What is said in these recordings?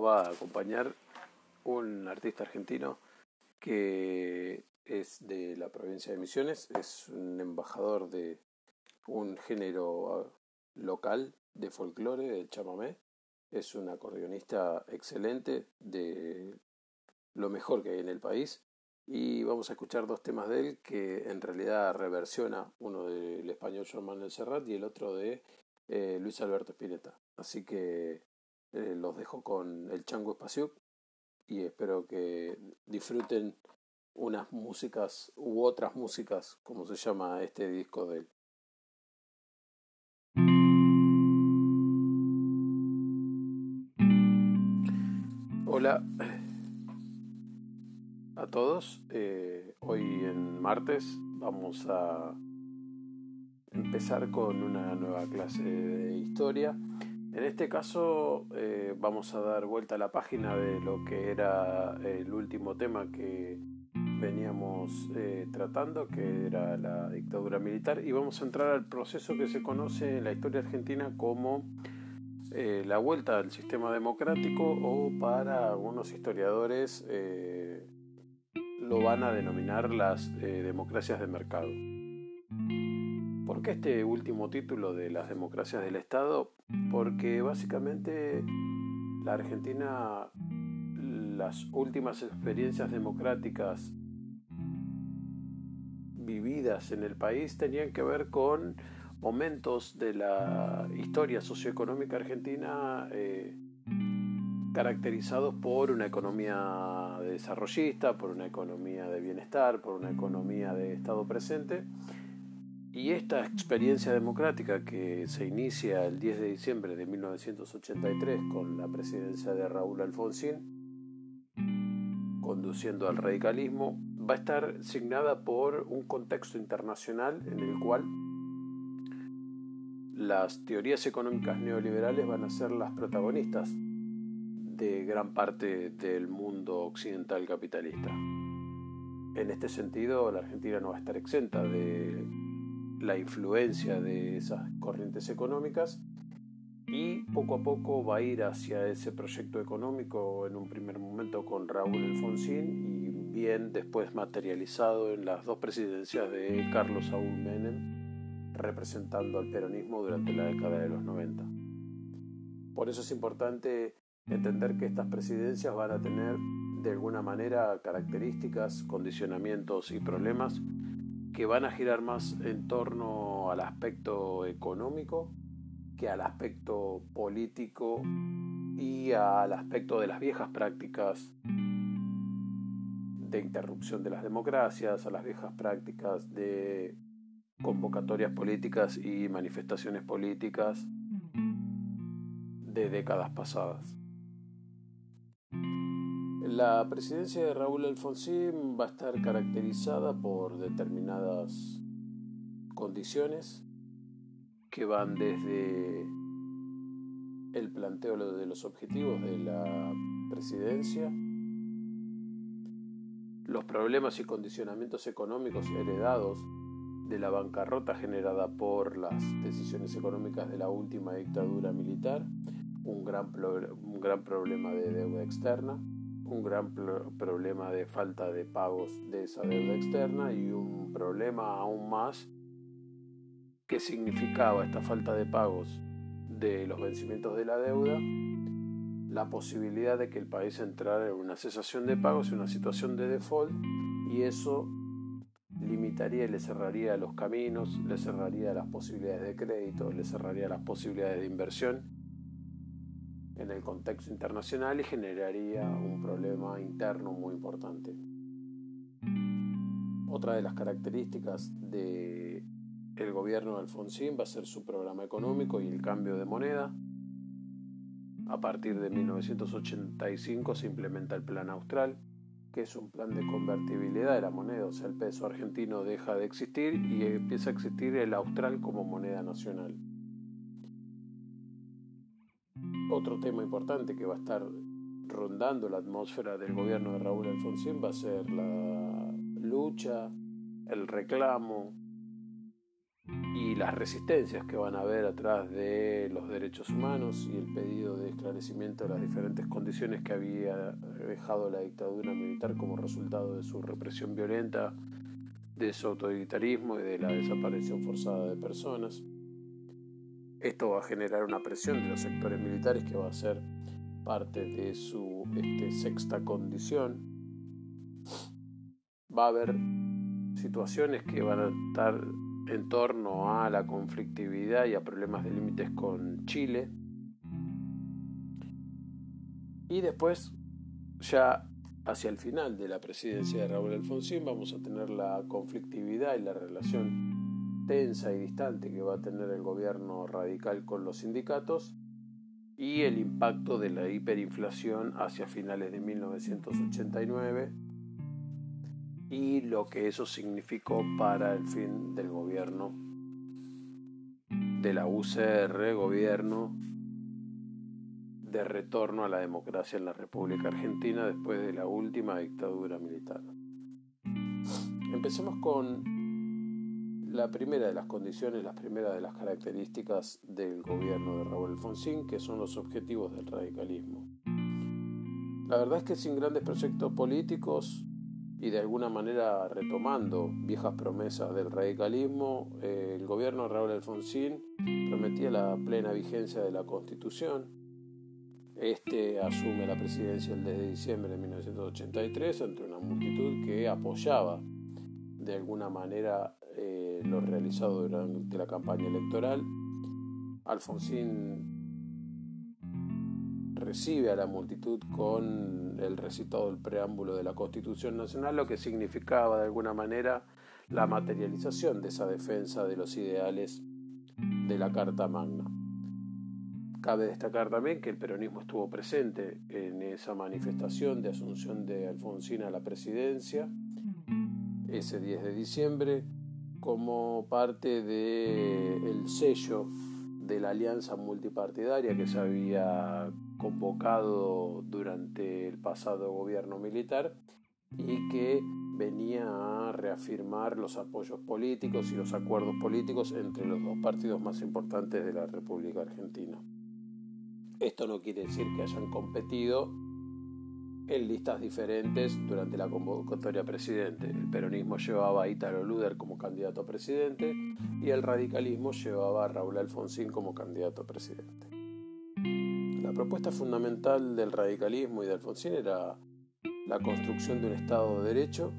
Va a acompañar un artista argentino que es de la provincia de Misiones, es un embajador de un género local de folclore, del chamamé, es un acordeonista excelente de lo mejor que hay en el país. Y vamos a escuchar dos temas de él que en realidad reversiona. Uno del español Joan Manuel Serrat y el otro de eh, Luis Alberto Spinetta. Así que eh, los dejo con el Chango Espacio y espero que disfruten unas músicas u otras músicas, como se llama este disco de él. Hola a todos, eh, hoy en martes vamos a empezar con una nueva clase de historia en este caso eh, vamos a dar vuelta a la página de lo que era el último tema que veníamos eh, tratando, que era la dictadura militar, y vamos a entrar al proceso que se conoce en la historia argentina como eh, la vuelta al sistema democrático o para algunos historiadores lo van a denominar las democracias de mercado. ¿Por qué este último título de las democracias del Estado? Porque básicamente la Argentina, las últimas experiencias democráticas vividas en el país tenían que ver con momentos de la historia socioeconómica argentina eh, caracterizados por una economía desarrollista, por una economía de bienestar, por una economía de Estado presente y esta experiencia democrática que se inicia el 10 de diciembre de 1983 con la presidencia de Raúl Alfonsín, conduciendo al radicalismo, va a estar signada por un contexto internacional en el cual las teorías económicas neoliberales van a ser las protagonistas de gran parte del mundo occidental capitalista. En este sentido, la Argentina no va a estar exenta de la influencia de esas corrientes económicas y poco a poco va a ir hacia ese proyecto económico en un primer momento con Raúl Alfonsín y bien después materializado en las dos presidencias de Carlos Saúl Menem representando al peronismo durante la década de los 90. Por eso es importante entender que estas presidencias van a tener de alguna manera características, condicionamientos y problemas que van a girar más en torno al aspecto económico que al aspecto político y al aspecto de las viejas prácticas de interrupción de las democracias, a las viejas prácticas de convocatorias políticas y manifestaciones políticas de décadas pasadas. La presidencia de Raúl Alfonsín va a estar caracterizada por determinadas condiciones que van desde el planteo de los objetivos de la presidencia, los problemas y condicionamientos económicos heredados de la bancarrota generada por las decisiones económicas de la última dictadura militar, un gran, un gran problema de deuda externa, un gran problema de falta de pagos de esa deuda externa y un problema aún más que significaba esta falta de pagos de los vencimientos de la deuda, la posibilidad de que el país entrara en una cesación de pagos, en una situación de default, y eso limitaría y le cerraría los caminos, le cerraría las posibilidades de crédito, le cerraría las posibilidades de inversión en el contexto internacional y generaría un problema interno muy importante. Otra de las características del el gobierno de Alfonsín va a ser su programa económico y el cambio de moneda. A partir de 1985 se implementa el Plan Austral, que es un plan de convertibilidad de la moneda, o sea, el peso argentino deja de existir y empieza a existir el Austral como moneda nacional. Otro tema importante que va a estar rondando la atmósfera del gobierno de Raúl Alfonsín va a ser la lucha, el reclamo y las resistencias que van a haber atrás de los derechos humanos y el pedido de esclarecimiento de las diferentes condiciones que había dejado la dictadura militar como resultado de su represión violenta, de su autoritarismo y de la desaparición forzada de personas. Esto va a generar una presión de los sectores militares que va a ser parte de su este, sexta condición. Va a haber situaciones que van a estar en torno a la conflictividad y a problemas de límites con Chile. Y después, ya hacia el final de la presidencia de Raúl Alfonsín, vamos a tener la conflictividad y la relación tensa y distante que va a tener el gobierno radical con los sindicatos y el impacto de la hiperinflación hacia finales de 1989 y lo que eso significó para el fin del gobierno de la UCR, gobierno de retorno a la democracia en la República Argentina después de la última dictadura militar. Empecemos con la primera de las condiciones, la primera de las características del gobierno de Raúl Alfonsín, que son los objetivos del radicalismo. La verdad es que sin grandes proyectos políticos y de alguna manera retomando viejas promesas del radicalismo, eh, el gobierno de Raúl Alfonsín prometía la plena vigencia de la Constitución. Este asume la presidencia el 10 de diciembre de 1983 ante una multitud que apoyaba de alguna manera eh, lo realizado durante la campaña electoral. Alfonsín recibe a la multitud con el recitado del preámbulo de la Constitución Nacional, lo que significaba de alguna manera la materialización de esa defensa de los ideales de la Carta Magna. Cabe destacar también que el peronismo estuvo presente en esa manifestación de asunción de Alfonsín a la presidencia ese 10 de diciembre como parte del sello de la alianza multipartidaria que se había convocado durante el pasado gobierno militar y que venía a reafirmar los apoyos políticos y los acuerdos políticos entre los dos partidos más importantes de la República Argentina. Esto no quiere decir que hayan competido en listas diferentes durante la convocatoria presidente. El peronismo llevaba a Italo Luder como candidato a presidente y el radicalismo llevaba a Raúl Alfonsín como candidato a presidente. La propuesta fundamental del radicalismo y de Alfonsín era la construcción de un Estado de Derecho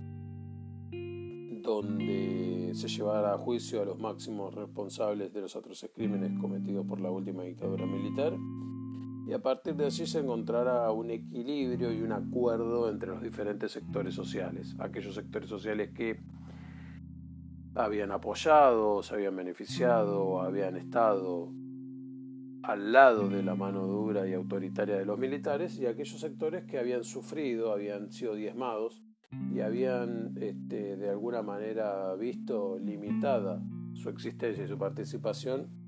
donde se llevara a juicio a los máximos responsables de los atroces crímenes cometidos por la última dictadura militar y a partir de allí se encontrara un equilibrio y un acuerdo entre los diferentes sectores sociales, aquellos sectores sociales que habían apoyado, se habían beneficiado, habían estado al lado de la mano dura y autoritaria de los militares y aquellos sectores que habían sufrido, habían sido diezmados y habían este, de alguna manera visto limitada su existencia y su participación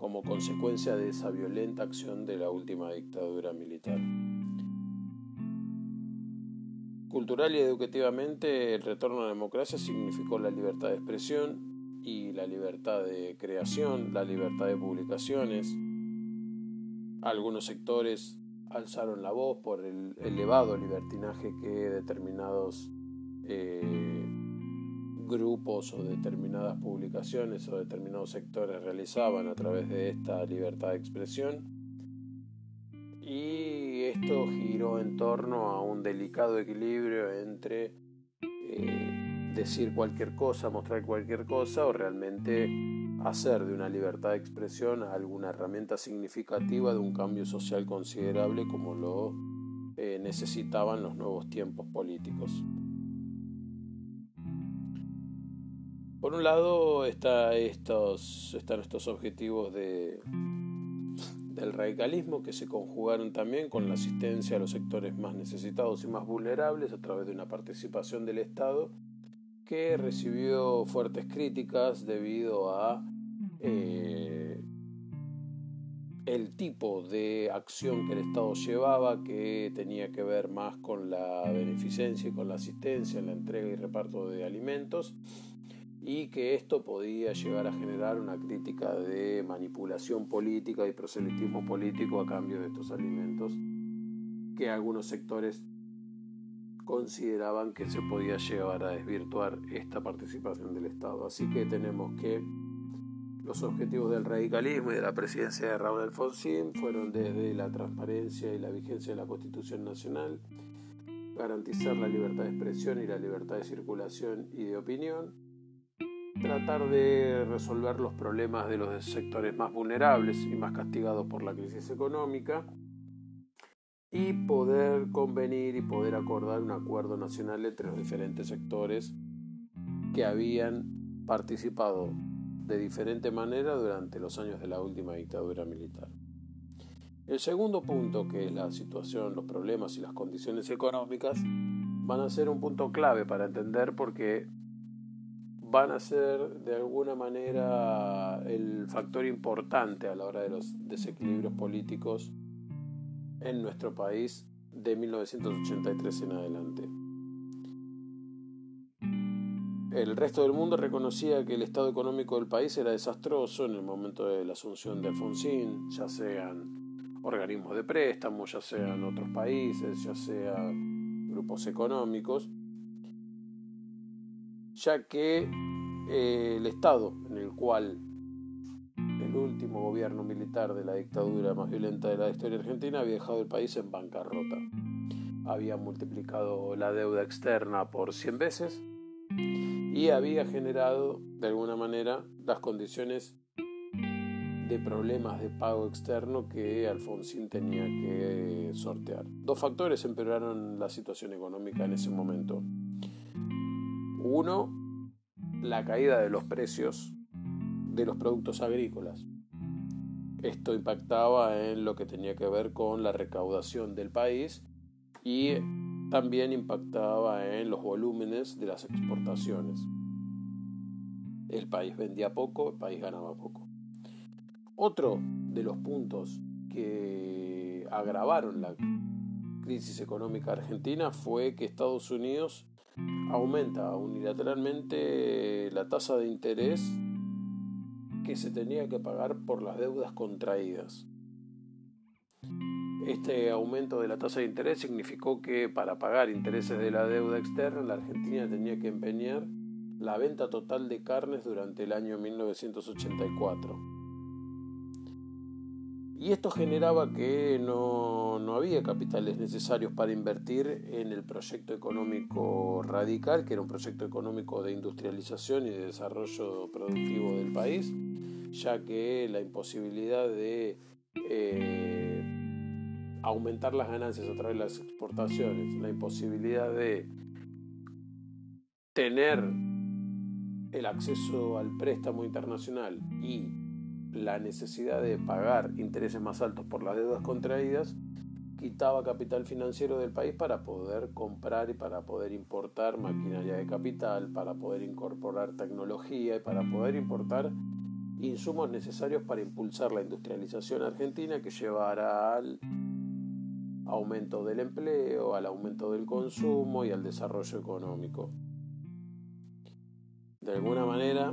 como consecuencia de esa violenta acción de la última dictadura militar. Cultural y educativamente, el retorno a la democracia significó la libertad de expresión, y la libertad de creación, la libertad de publicaciones. Algunos sectores alzaron la voz por el elevado libertinaje que determinados eh, grupos o determinadas publicaciones o determinados sectores realizaban a través de esta libertad de expresión. Y esto giró en torno a un delicado equilibrio entre eh, decir cualquier cosa, mostrar cualquier cosa o realmente hacer de una libertad de expresión alguna herramienta significativa de un cambio social considerable como lo eh, necesitaban los nuevos tiempos políticos. Por un lado están estos objetivos de, del radicalismo que se conjugaron también con la asistencia a los sectores más necesitados y más vulnerables a través de una participación del Estado que recibió fuertes críticas debido a eh, el tipo de acción que el Estado llevaba, que tenía que ver más con la beneficencia y con la asistencia en la entrega y reparto de alimentos, y que esto podía llegar a generar una crítica de manipulación política y proselitismo político a cambio de estos alimentos que algunos sectores consideraban que se podía llevar a desvirtuar esta participación del Estado. Así que tenemos que los objetivos del radicalismo y de la presidencia de Raúl Alfonsín fueron desde la transparencia y la vigencia de la Constitución Nacional, garantizar la libertad de expresión y la libertad de circulación y de opinión, tratar de resolver los problemas de los sectores más vulnerables y más castigados por la crisis económica y poder convenir y poder acordar un acuerdo nacional entre los diferentes sectores que habían participado de diferente manera durante los años de la última dictadura militar. El segundo punto, que es la situación, los problemas y las condiciones económicas, van a ser un punto clave para entender porque van a ser de alguna manera el factor importante a la hora de los desequilibrios políticos en nuestro país de 1983 en adelante. El resto del mundo reconocía que el estado económico del país era desastroso en el momento de la asunción de Alfonsín, ya sean organismos de préstamo, ya sean otros países, ya sean grupos económicos, ya que eh, el estado en el cual el último gobierno militar de la dictadura más violenta de la historia argentina había dejado el país en bancarrota. Había multiplicado la deuda externa por 100 veces y había generado de alguna manera las condiciones de problemas de pago externo que Alfonsín tenía que sortear. Dos factores empeoraron la situación económica en ese momento. Uno, la caída de los precios de los productos agrícolas. Esto impactaba en lo que tenía que ver con la recaudación del país y también impactaba en los volúmenes de las exportaciones. El país vendía poco, el país ganaba poco. Otro de los puntos que agravaron la crisis económica argentina fue que Estados Unidos aumenta unilateralmente la tasa de interés que se tenía que pagar por las deudas contraídas. Este aumento de la tasa de interés significó que para pagar intereses de la deuda externa la Argentina tenía que empeñar la venta total de carnes durante el año 1984. Y esto generaba que no, no, había capitales necesarios para invertir en el proyecto económico radical, que era un proyecto económico de industrialización y de desarrollo productivo del país, ya que la imposibilidad de eh, aumentar las ganancias a través de las exportaciones, la imposibilidad de tener el acceso al préstamo internacional y la necesidad de pagar intereses más altos por las deudas contraídas, quitaba capital financiero del país para poder comprar y para poder importar maquinaria de capital, para poder incorporar tecnología y para poder importar insumos necesarios para impulsar la industrialización argentina que llevará al aumento del empleo, al aumento del consumo y al desarrollo económico. De alguna manera,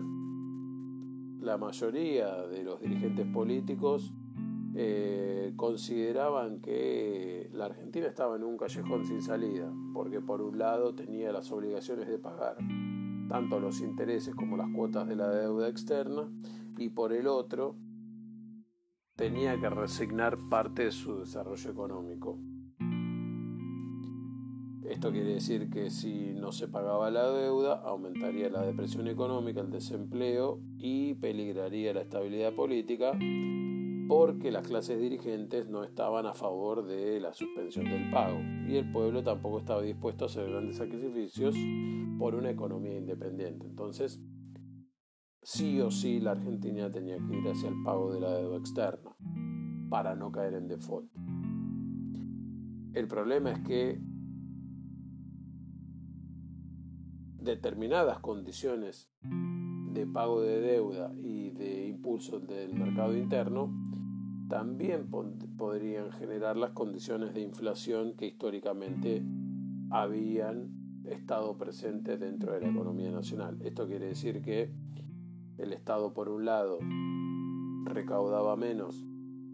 la mayoría de los dirigentes políticos eh, consideraban que la Argentina estaba en un callejón sin salida, porque por un lado tenía las obligaciones de pagar tanto los intereses como las cuotas de la deuda externa, y por el otro tenía que resignar parte de su desarrollo económico. Esto quiere decir que si no se pagaba la deuda, aumentaría la depresión económica, el desempleo y peligraría la estabilidad política porque las clases dirigentes no estaban a favor de la suspensión del pago y el pueblo tampoco estaba dispuesto a hacer grandes sacrificios por una economía independiente. Entonces, sí o sí la Argentina tenía que ir hacia el pago de la deuda externa para no caer en default. El problema es que determinadas condiciones de pago de deuda y de impulso del mercado interno también podrían generar las condiciones de inflación que históricamente habían Estado presente dentro de la economía nacional. Esto quiere decir que el Estado, por un lado, recaudaba menos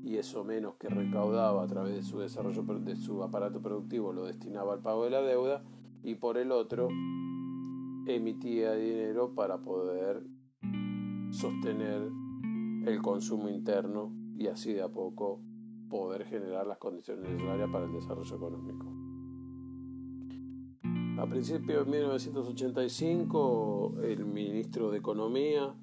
y eso menos que recaudaba a través de su desarrollo de su aparato productivo lo destinaba al pago de la deuda y por el otro emitía dinero para poder sostener el consumo interno y así de a poco poder generar las condiciones necesarias para el desarrollo económico. A principios de 1985, el ministro de Economía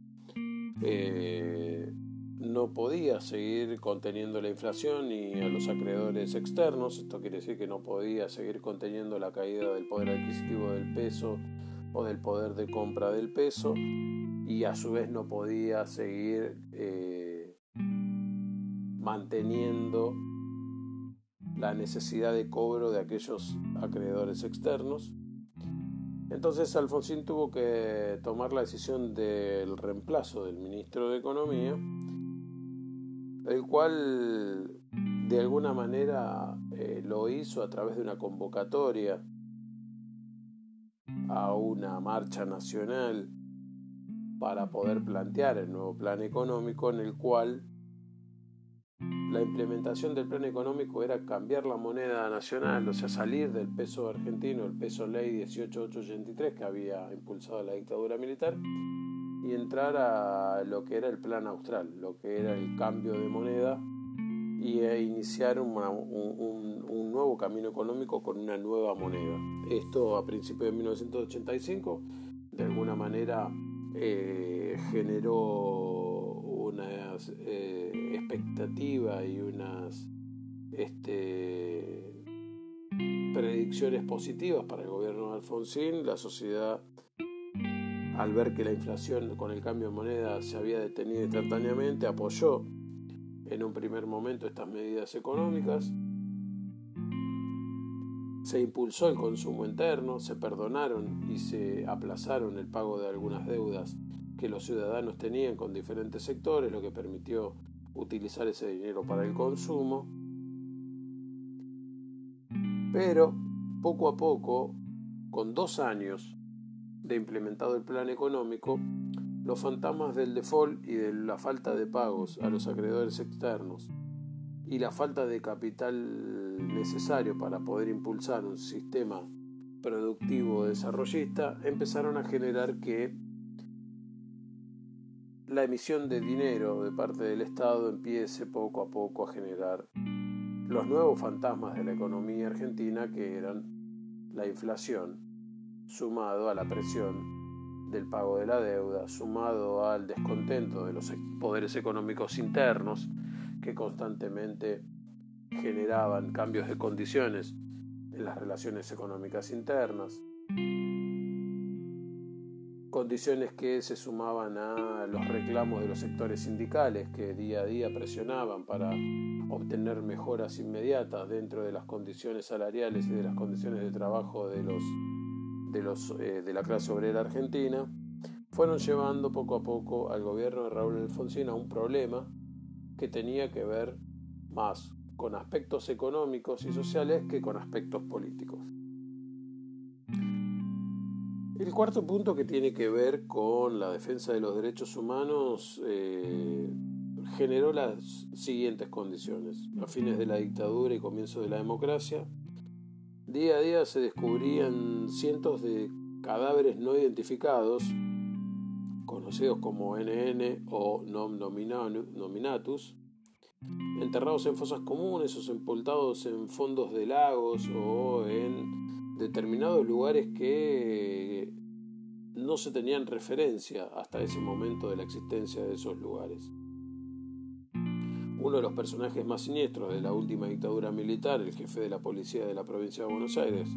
eh, no podía seguir conteniendo la inflación ni a los acreedores externos. Esto quiere decir que no podía seguir conteniendo la caída del poder adquisitivo del peso o del poder de compra del peso y a su vez no podía seguir eh, manteniendo la necesidad de cobro de aquellos acreedores externos. Entonces Alfonsín tuvo que tomar la decisión del reemplazo del ministro de Economía, el cual de alguna manera eh, lo hizo a través de una convocatoria a una marcha nacional para poder plantear el nuevo plan económico en el cual la implementación del plan económico era cambiar la moneda nacional, o sea, salir del peso argentino, el peso ley 18883 que había impulsado la dictadura militar, y entrar a lo que era el plan austral, lo que era el cambio de moneda y e iniciar un, un, nuevo camino económico con una nueva moneda. Esto a principios de 1985 de alguna manera eh, generó una eh, expectativa y unas este, predicciones positivas para el gobierno de Alfonsín. La sociedad, al ver que la inflación con el cambio de moneda se había detenido instantáneamente, apoyó en un primer momento estas medidas económicas. Se impulsó el consumo interno, se perdonaron y se aplazaron el pago de algunas deudas que los ciudadanos tenían con diferentes sectores, lo que permitió utilizar ese dinero para el consumo. Pero poco a poco, con dos años de implementado el plan económico, los fantasmas del default y de la falta de pagos a los acreedores externos y la falta de capital necesario para poder impulsar un sistema productivo desarrollista empezaron a generar que la emisión de dinero de parte del Estado empiece poco a poco a generar los nuevos fantasmas de la economía argentina que eran la inflación sumado a la presión del pago de la deuda, sumado al descontento de los poderes económicos internos que constantemente generaban cambios de condiciones en las relaciones económicas internas, condiciones que se sumaban a los reclamos de los sectores sindicales que día a día presionaban para obtener mejoras inmediatas dentro de las condiciones salariales y de las condiciones de trabajo de los de los eh, de la clase obrera argentina fueron llevando poco a poco al gobierno de Raúl Alfonsín a un problema que tenía que ver más con aspectos económicos y sociales que con aspectos políticos. El cuarto punto que tiene que ver con la defensa de los derechos humanos eh, generó las siguientes condiciones. A fines de la dictadura y comienzo de la democracia, día a día se descubrían cientos de cadáveres no identificados, conocidos como NN o nom nominatus, enterrados en fosas comunes o sepultados en fondos de lagos o en determinados lugares que no se tenían referencia hasta ese momento de la existencia de esos lugares. Uno de los personajes más siniestros de la última dictadura militar, el jefe de la policía de la provincia de Buenos Aires,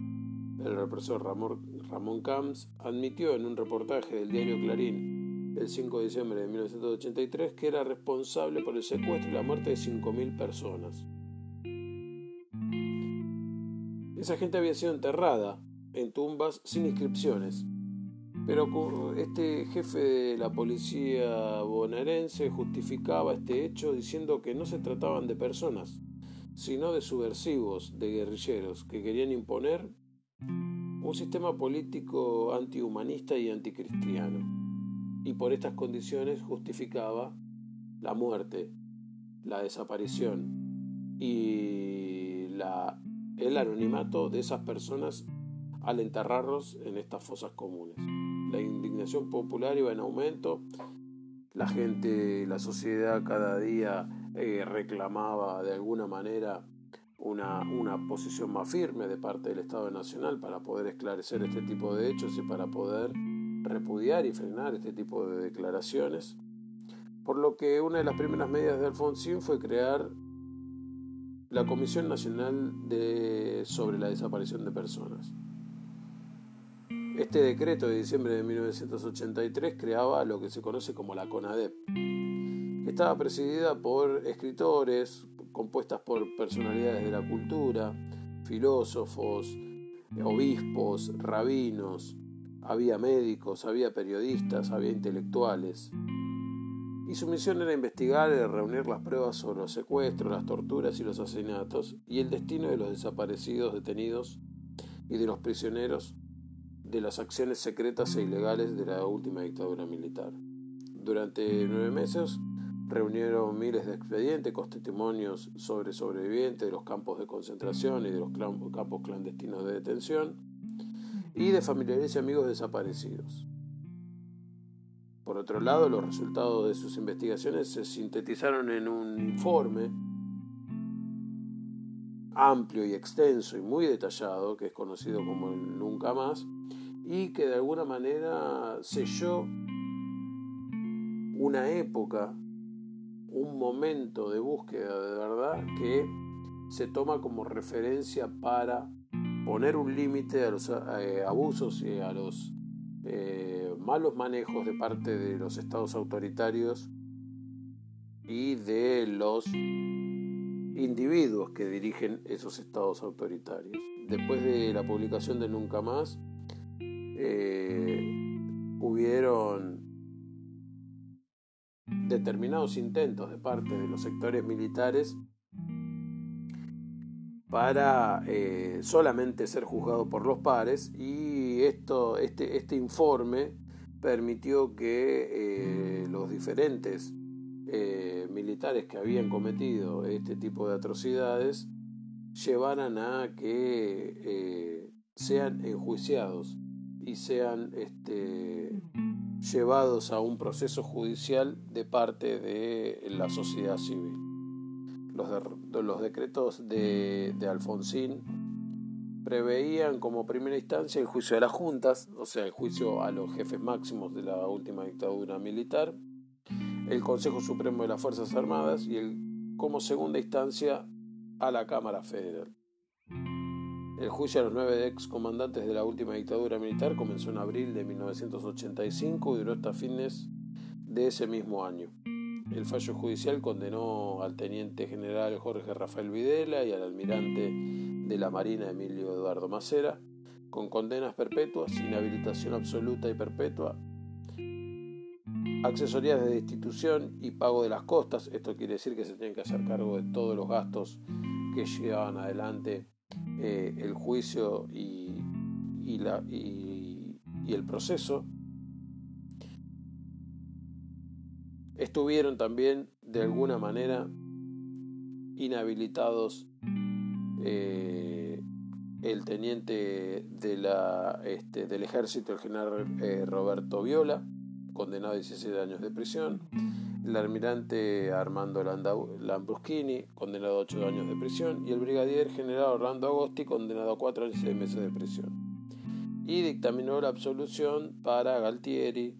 el represor Ramón, Camps, admitió en un reportaje del diario Clarín el 5 de diciembre de 1983 que era responsable por el secuestro y la muerte de 5.000 personas. Esa gente había sido enterrada en tumbas sin inscripciones. Pero este jefe de la policía bonaerense justificaba este hecho diciendo que no se trataban de personas, sino de subversivos, de guerrilleros, que querían imponer un sistema político antihumanista y anticristiano, y por estas condiciones justificaba la muerte, la desaparición y la, el anonimato de esas personas al enterrarlos en estas fosas comunes. Popular iba en aumento, la gente, la sociedad cada día eh, reclamaba de alguna manera una, una, posición más firme de parte del Estado Nacional para poder esclarecer este tipo de hechos y para poder repudiar y frenar este tipo de declaraciones. Por lo que una de las primeras medidas de Alfonsín fue crear la Comisión Nacional sobre la Desaparición de Personas. Este decreto de diciembre de 1983 creaba lo que se conoce como la CONADEP, estaba presidida por escritores, compuestas por personalidades de la cultura, filósofos, obispos, rabinos, había médicos, había periodistas, había intelectuales. Y su misión era investigar y reunir las pruebas sobre los secuestros, las torturas y los asesinatos y el destino de los desaparecidos, detenidos y de los prisioneros de las acciones secretas e ilegales de la última dictadura militar. Durante nueve meses reunieron miles de expedientes con testimonios sobre sobrevivientes de los campos de concentración y de los campos clandestinos de detención y de familiares y amigos desaparecidos. Por otro lado, los resultados de sus investigaciones se sintetizaron en un informe amplio y extenso y muy detallado, que es conocido como el Nunca Más, y que de alguna manera selló una época, un momento de búsqueda de verdad que se toma como referencia para poner un límite a los eh, abusos y a los eh, malos manejos de parte de los estados autoritarios y de los individuos que dirigen esos estados autoritarios. Después de la publicación de Nunca Más, eh, hubieron determinados intentos de parte de los sectores militares para eh, solamente ser juzgado por los pares y esto, este, este informe permitió que eh, los diferentes militares que habían cometido este tipo de atrocidades llevaran a que sean enjuiciados y sean este, llevados a un proceso judicial de parte de la sociedad civil. Los, los decretos de, de, Alfonsín preveían como primera instancia el juicio de las juntas, o sea, el juicio a los jefes máximos de la última dictadura militar, el Consejo Supremo de las Fuerzas Armadas y el, como segunda instancia a la Cámara Federal. El juicio a los nueve excomandantes de la última dictadura militar comenzó en abril de 1985 y duró hasta fines de ese mismo año. El fallo judicial condenó al teniente general Jorge Rafael Videla y al almirante de la Marina Emilio Eduardo Macera con condenas perpetuas, inhabilitación absoluta y perpetua, accesorías de destitución y pago de las costas. Esto quiere decir que se tienen que hacer cargo de todos los gastos que llevaban adelante eh, el juicio y, la, y, el proceso, estuvieron también de alguna manera inhabilitados eh, el teniente de la, este, del ejército, el general eh, Roberto Viola, condenado a 16 años de prisión, el almirante Armando Lambruschini, condenado a 8 años de prisión, y el brigadier general Orlando Agosti, condenado a 4 años y 6 meses de prisión. Y dictaminó la absolución para Galtieri,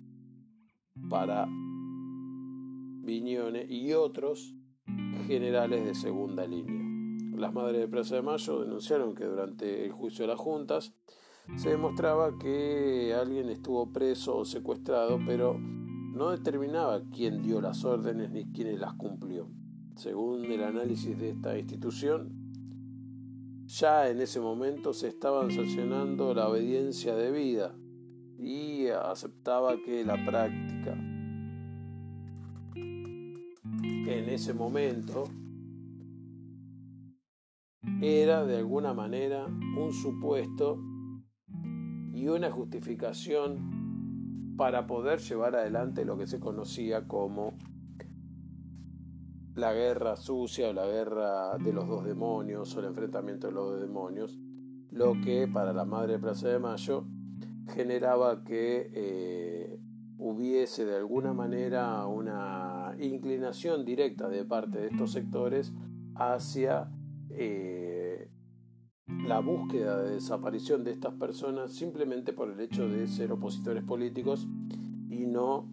para Viñone y otros generales de segunda línea. Las madres de Plaza de Mayo denunciaron que durante el juicio de las juntas se demostraba que alguien estuvo preso o secuestrado, pero no determinaba quién dio las órdenes ni quién las cumplió. Según el análisis de esta institución, ya en ese momento se estaban sancionando la obediencia debida y aceptaba que la práctica en ese momento era de alguna manera un supuesto y una justificación para poder llevar adelante lo que se conocía como la guerra sucia o la guerra de los dos demonios o el enfrentamiento de los dos demonios, lo que para la madre de Plaza de Mayo generaba que eh, hubiese de alguna manera una inclinación directa de parte de estos sectores hacia eh, la búsqueda de desaparición de estas personas simplemente por el hecho de ser opositores políticos y no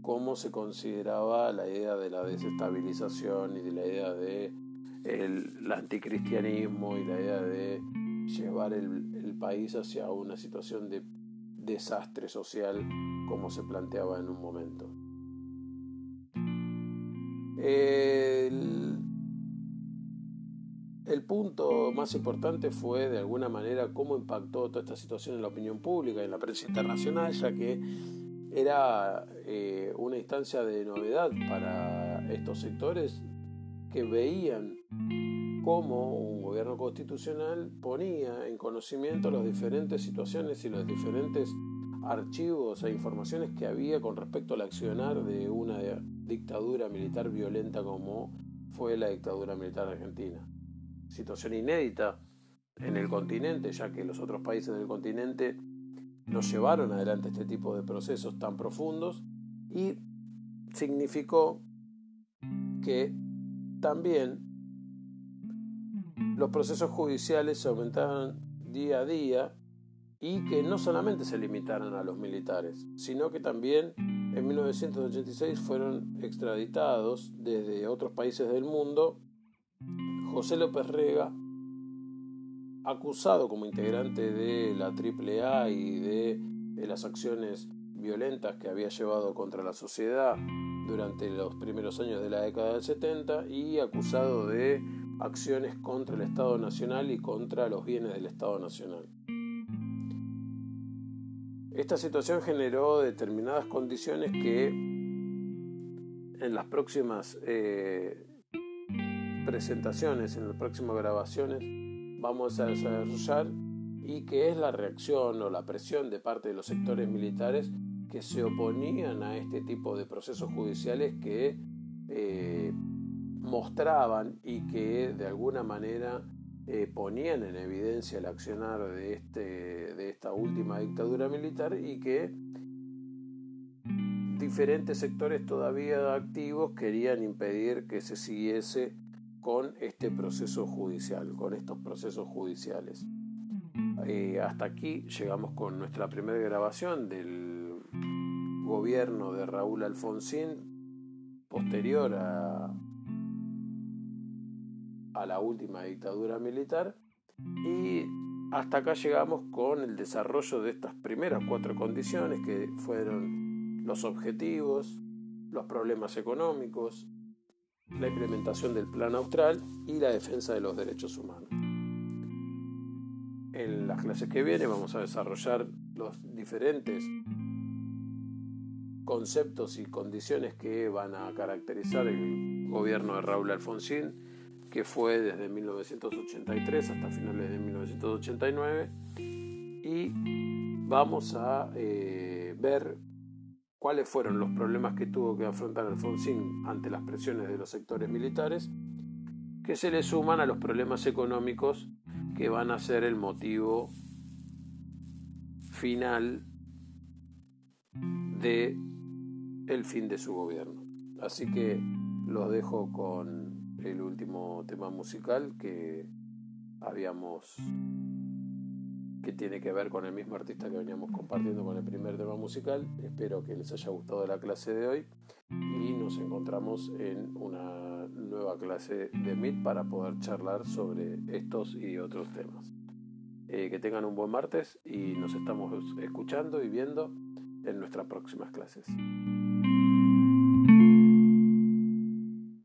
cómo se consideraba la idea de la desestabilización y de la idea de el, anticristianismo y la idea de llevar el, país hacia una situación de desastre social como se planteaba en un momento. El, punto más importante fue de alguna manera cómo impactó toda esta situación en la opinión pública y en la prensa internacional, ya que era eh, una instancia de novedad para estos sectores que veían cómo un gobierno constitucional ponía en conocimiento las diferentes situaciones y los diferentes archivos e informaciones que había con respecto al accionar de una dictadura militar violenta como fue la dictadura militar argentina. Situación inédita en el continente, ya que los otros países del continente no llevaron adelante este tipo de procesos tan profundos y significó que también los procesos judiciales se aumentaban día a día y que no solamente se limitaran a los militares, sino que también en 1986 fueron extraditados desde otros países del mundo José López Rega, acusado como integrante de la AAA y de, las acciones violentas que había llevado contra la sociedad durante los primeros años de la década del 70 y acusado de acciones contra el Estado Nacional y contra los bienes del Estado Nacional. Esta situación generó determinadas condiciones que en las próximas eh, presentaciones, en las próximas grabaciones, vamos a desarrollar y que es la reacción o la presión de parte de los sectores militares que se oponían a este tipo de procesos judiciales que eh, mostraban y que de alguna manera eh, ponían en evidencia el accionar de, este, de esta última dictadura militar y que diferentes sectores todavía activos querían impedir que se siguiese con este proceso judicial, con estos procesos judiciales. Eh, hasta aquí llegamos con nuestra primera grabación del gobierno de Raúl Alfonsín posterior a, a la última dictadura militar y hasta acá llegamos con el desarrollo de estas primeras cuatro condiciones que fueron los objetivos, los problemas económicos, la implementación del plan austral y la defensa de los derechos humanos. En las clases que vienen vamos a desarrollar los diferentes conceptos y condiciones que van a caracterizar el gobierno de Raúl Alfonsín que fue desde 1983 hasta finales de 1989 y vamos a eh, ver cuáles fueron los problemas que tuvo que afrontar Alfonsín ante las presiones de los sectores militares, que se le suman a los problemas económicos que van a ser el motivo final de el fin de su gobierno. Así que los dejo con el último tema musical que habíamos que tiene que ver con el mismo artista que veníamos compartiendo con el primer tema musical. Espero que les haya gustado la clase de hoy y nos encontramos en una nueva clase de MIT para poder charlar sobre estos y otros temas. Eh, que tengan un buen martes y nos estamos escuchando y viendo en nuestras próximas clases.